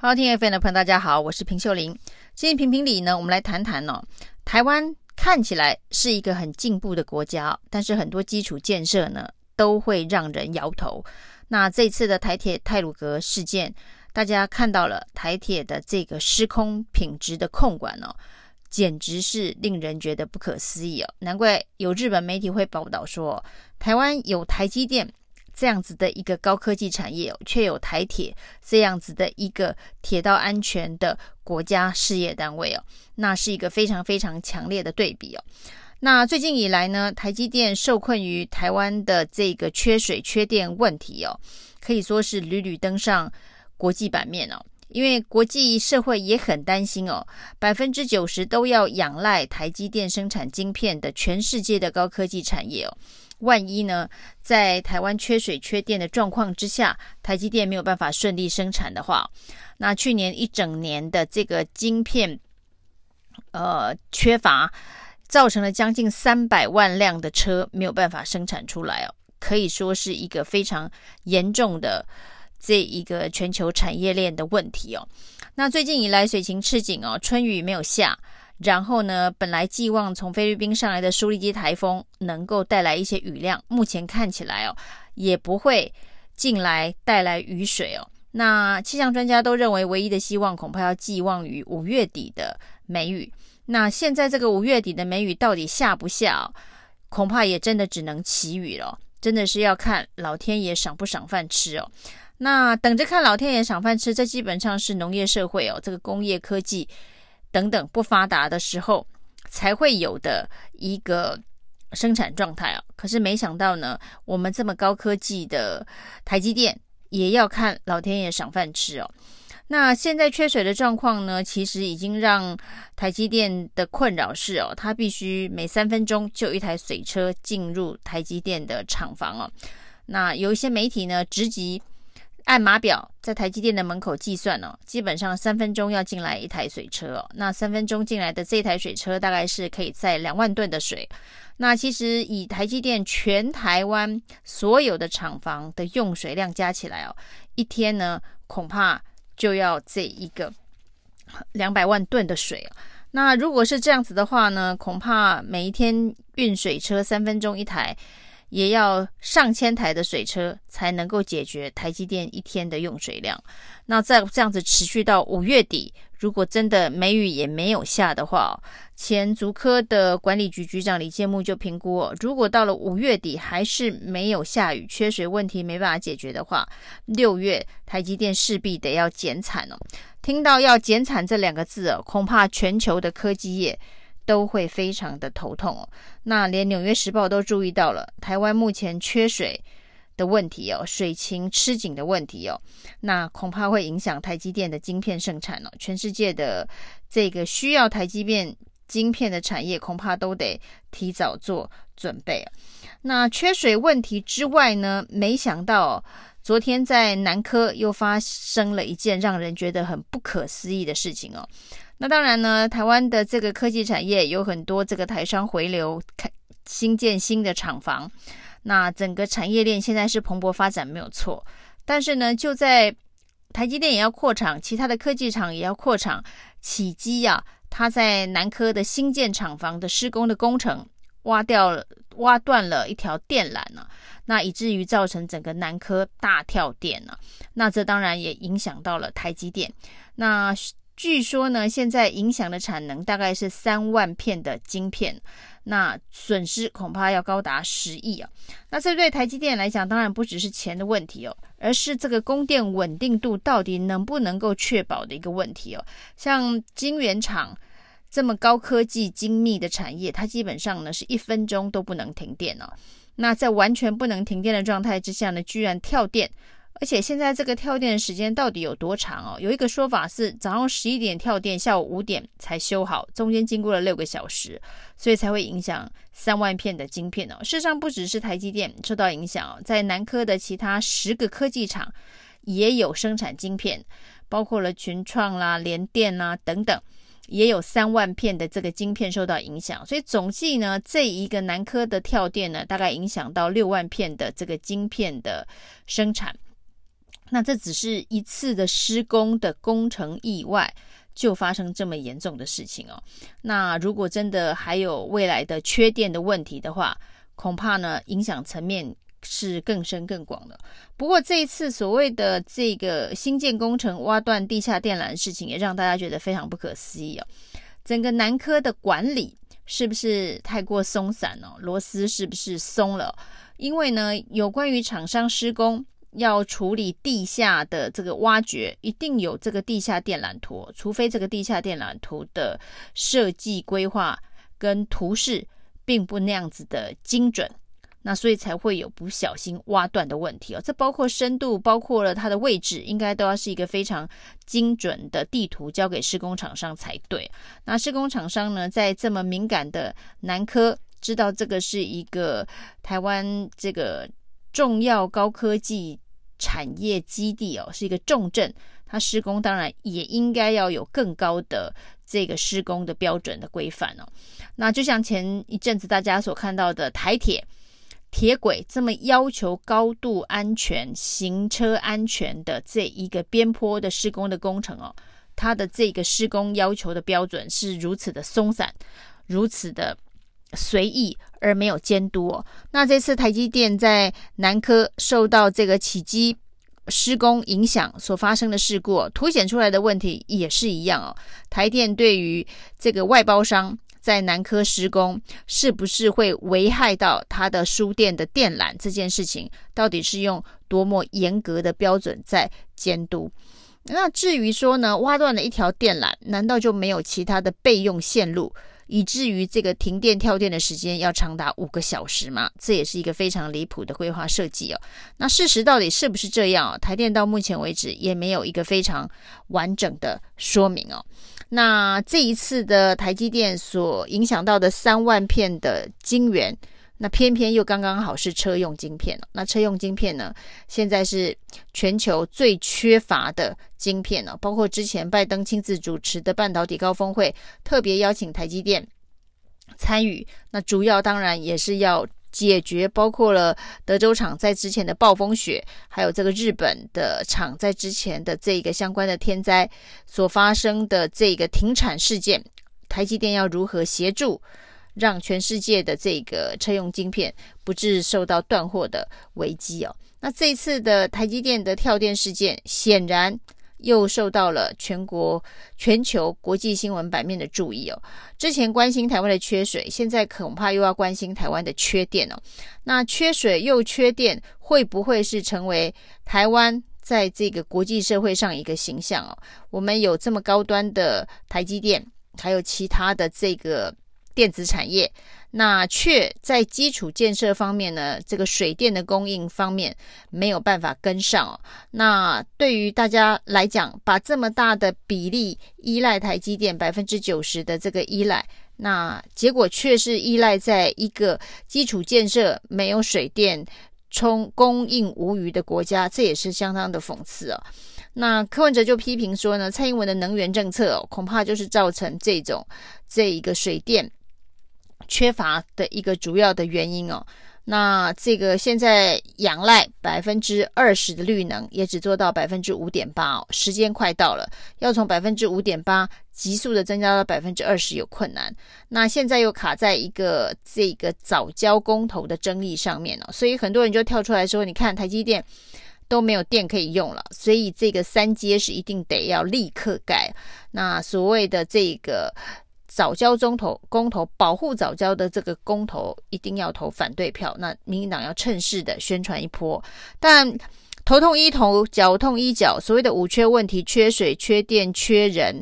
好，听 FM 的朋友，大家好，我是平秀玲。今天评评理呢，我们来谈谈哦，台湾看起来是一个很进步的国家，但是很多基础建设呢都会让人摇头。那这次的台铁泰鲁阁事件，大家看到了台铁的这个施工品质的控管哦，简直是令人觉得不可思议哦。难怪有日本媒体会报道说，台湾有台积电。这样子的一个高科技产业，却有台铁这样子的一个铁道安全的国家事业单位哦，那是一个非常非常强烈的对比哦。那最近以来呢，台积电受困于台湾的这个缺水缺电问题哦，可以说是屡屡登上国际版面哦。因为国际社会也很担心哦，百分之九十都要仰赖台积电生产晶片的全世界的高科技产业哦。万一呢，在台湾缺水缺电的状况之下，台积电没有办法顺利生产的话，那去年一整年的这个晶片，呃，缺乏，造成了将近三百万辆的车没有办法生产出来哦，可以说是一个非常严重的这一个全球产业链的问题哦。那最近以来水情吃紧哦，春雨没有下。然后呢，本来寄望从菲律宾上来的舒力基台风能够带来一些雨量，目前看起来哦，也不会进来带来雨水哦。那气象专家都认为，唯一的希望恐怕要寄望于五月底的梅雨。那现在这个五月底的梅雨到底下不下？恐怕也真的只能祈雨了，真的是要看老天爷赏不赏饭吃哦。那等着看老天爷赏饭吃，这基本上是农业社会哦，这个工业科技。等等不发达的时候才会有的一个生产状态啊！可是没想到呢，我们这么高科技的台积电也要看老天爷赏饭吃哦。那现在缺水的状况呢，其实已经让台积电的困扰是哦，它必须每三分钟就一台水车进入台积电的厂房哦。那有一些媒体呢，直击。按码表在台积电的门口计算哦，基本上三分钟要进来一台水车哦。那三分钟进来的这台水车大概是可以载两万吨的水。那其实以台积电全台湾所有的厂房的用水量加起来哦，一天呢恐怕就要这一个两百万吨的水。那如果是这样子的话呢，恐怕每一天运水车三分钟一台。也要上千台的水车才能够解决台积电一天的用水量。那再这样子持续到五月底，如果真的梅雨也没有下的话，前竹科的管理局局长李建木就评估，如果到了五月底还是没有下雨，缺水问题没办法解决的话，六月台积电势必得要减产哦。听到要减产这两个字哦，恐怕全球的科技业。都会非常的头痛哦。那连《纽约时报》都注意到了台湾目前缺水的问题哦，水情吃紧的问题哦。那恐怕会影响台积电的晶片生产哦。全世界的这个需要台积电晶片的产业，恐怕都得提早做准备。那缺水问题之外呢，没想到昨天在南科又发生了一件让人觉得很不可思议的事情哦。那当然呢，台湾的这个科技产业有很多这个台商回流，开新建新的厂房，那整个产业链现在是蓬勃发展，没有错。但是呢，就在台积电也要扩厂，其他的科技厂也要扩厂，起机呀，它在南科的新建厂房的施工的工程挖掉了，挖断了一条电缆呢，那以至于造成整个南科大跳电呢，那这当然也影响到了台积电，那。据说呢，现在影响的产能大概是三万片的晶片，那损失恐怕要高达十亿啊。那这对台积电来讲，当然不只是钱的问题哦，而是这个供电稳定度到底能不能够确保的一个问题哦。像晶圆厂这么高科技精密的产业，它基本上呢是一分钟都不能停电哦。那在完全不能停电的状态之下呢，居然跳电。而且现在这个跳电的时间到底有多长哦？有一个说法是早上十一点跳电，下午五点才修好，中间经过了六个小时，所以才会影响三万片的晶片哦。事实上，不只是台积电受到影响哦，在南科的其他十个科技厂也有生产晶片，包括了群创啦、联电啦等等，也有三万片的这个晶片受到影响。所以总计呢，这一个南科的跳电呢，大概影响到六万片的这个晶片的生产。那这只是一次的施工的工程意外，就发生这么严重的事情哦。那如果真的还有未来的缺电的问题的话，恐怕呢影响层面是更深更广的。不过这一次所谓的这个新建工程挖断地下电缆的事情，也让大家觉得非常不可思议哦。整个南科的管理是不是太过松散哦？螺丝是不是松了？因为呢，有关于厂商施工。要处理地下的这个挖掘，一定有这个地下电缆图，除非这个地下电缆图的设计规划跟图示并不那样子的精准，那所以才会有不小心挖断的问题哦。这包括深度，包括了它的位置，应该都要是一个非常精准的地图交给施工厂商才对。那施工厂商呢，在这么敏感的南科，知道这个是一个台湾这个。重要高科技产业基地哦，是一个重镇。它施工当然也应该要有更高的这个施工的标准的规范哦。那就像前一阵子大家所看到的台铁铁轨这么要求高度安全、行车安全的这一个边坡的施工的工程哦，它的这个施工要求的标准是如此的松散，如此的。随意而没有监督哦。那这次台积电在南科受到这个起机施工影响所发生的事故哦，凸显出来的问题也是一样哦。台电对于这个外包商在南科施工，是不是会危害到它的输电的电缆这件事情，到底是用多么严格的标准在监督？那至于说呢，挖断了一条电缆，难道就没有其他的备用线路？以至于这个停电跳电的时间要长达五个小时嘛，这也是一个非常离谱的规划设计哦。那事实到底是不是这样哦？台电到目前为止也没有一个非常完整的说明哦。那这一次的台积电所影响到的三万片的晶圆。那偏偏又刚刚好是车用晶片。那车用晶片呢，现在是全球最缺乏的晶片了。包括之前拜登亲自主持的半导体高峰会，特别邀请台积电参与。那主要当然也是要解决，包括了德州厂在之前的暴风雪，还有这个日本的厂在之前的这个相关的天灾所发生的这个停产事件，台积电要如何协助？让全世界的这个车用晶片不致受到断货的危机哦。那这次的台积电的跳电事件，显然又受到了全国、全球国际新闻版面的注意哦。之前关心台湾的缺水，现在恐怕又要关心台湾的缺电哦。那缺水又缺电，会不会是成为台湾在这个国际社会上一个形象哦？我们有这么高端的台积电，还有其他的这个。电子产业，那却在基础建设方面呢，这个水电的供应方面没有办法跟上哦。那对于大家来讲，把这么大的比例依赖台积电百分之九十的这个依赖，那结果却是依赖在一个基础建设没有水电充供应无余的国家，这也是相当的讽刺哦。那柯文哲就批评说呢，蔡英文的能源政策，恐怕就是造成这种这一个水电。缺乏的一个主要的原因哦，那这个现在仰赖百分之二十的绿能，也只做到百分之五点八哦，时间快到了，要从百分之五点八急速的增加到百分之二十有困难。那现在又卡在一个这个早交公投的争议上面哦，所以很多人就跳出来说，你看台积电都没有电可以用了，所以这个三阶是一定得要立刻盖。那所谓的这个。早交中投公投保护早交的这个公投一定要投反对票，那民进党要趁势的宣传一波。但头痛医头，脚痛医脚，所谓的五缺问题，缺水、缺电、缺人、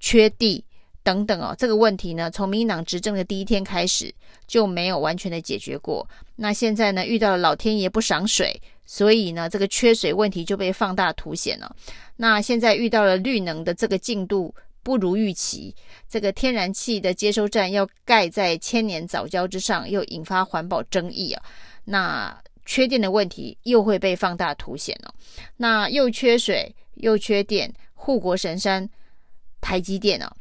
缺地等等哦，这个问题呢，从民进党执政的第一天开始就没有完全的解决过。那现在呢，遇到了老天爷不赏水，所以呢，这个缺水问题就被放大凸显了。那现在遇到了绿能的这个进度。不如预期，这个天然气的接收站要盖在千年早礁之上，又引发环保争议啊。那缺电的问题又会被放大凸显了。那又缺水又缺电，护国神山台积电啊，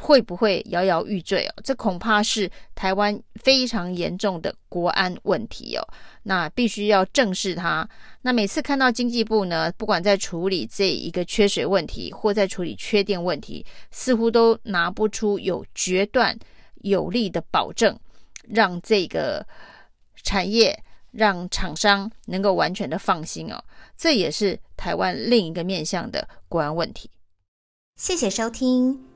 会不会摇摇欲坠哦？这恐怕是台湾非常严重的国安问题哦。那必须要正视它。那每次看到经济部呢，不管在处理这一个缺水问题，或在处理缺电问题，似乎都拿不出有决断有力的保证，让这个产业、让厂商能够完全的放心哦。这也是台湾另一个面向的国安问题。谢谢收听。